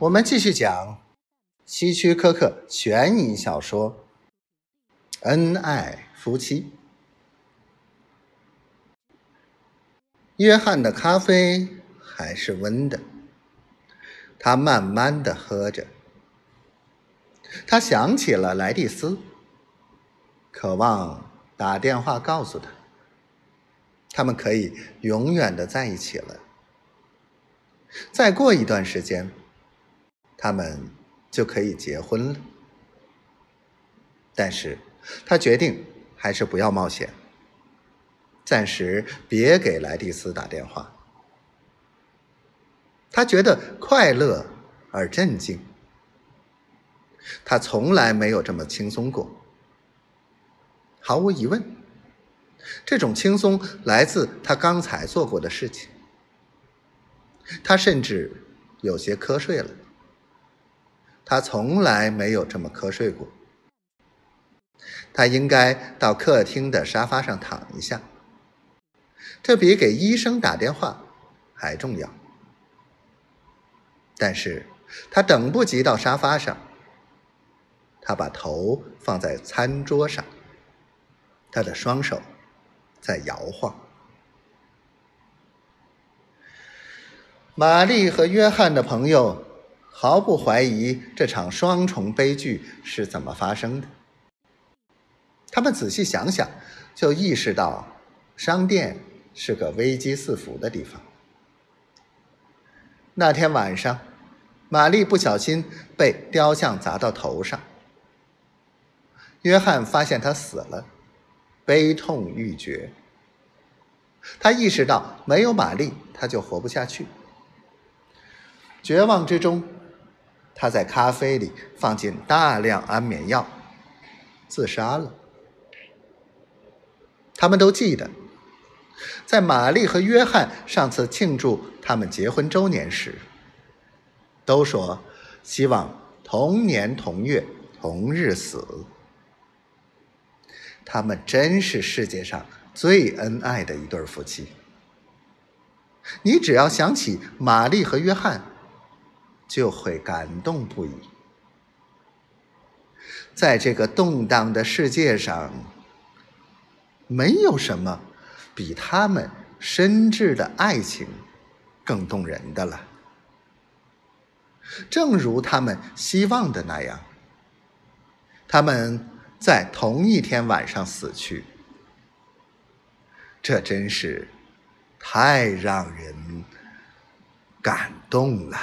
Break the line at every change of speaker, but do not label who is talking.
我们继续讲希区柯克悬疑小说《恩爱夫妻》。约翰的咖啡还是温的，他慢慢的喝着。他想起了莱蒂斯，渴望打电话告诉他，他们可以永远的在一起了。再过一段时间，他们就可以结婚了。但是，他决定还是不要冒险，暂时别给莱蒂斯打电话。他觉得快乐而镇静。他从来没有这么轻松过。毫无疑问，这种轻松来自他刚才做过的事情。他甚至有些瞌睡了。他从来没有这么瞌睡过。他应该到客厅的沙发上躺一下，这比给医生打电话还重要。但是他等不及到沙发上。他把头放在餐桌上，他的双手在摇晃。玛丽和约翰的朋友毫不怀疑这场双重悲剧是怎么发生的。他们仔细想想，就意识到商店是个危机四伏的地方。那天晚上，玛丽不小心被雕像砸到头上。约翰发现她死了，悲痛欲绝。他意识到没有玛丽，他就活不下去。绝望之中，他在咖啡里放进大量安眠药，自杀了。他们都记得，在玛丽和约翰上次庆祝他们结婚周年时，都说希望同年同月同日死。他们真是世界上最恩爱的一对夫妻。你只要想起玛丽和约翰，就会感动不已。在这个动荡的世界上，没有什么比他们深挚的爱情更动人的了。正如他们希望的那样，他们。在同一天晚上死去，这真是太让人感动了。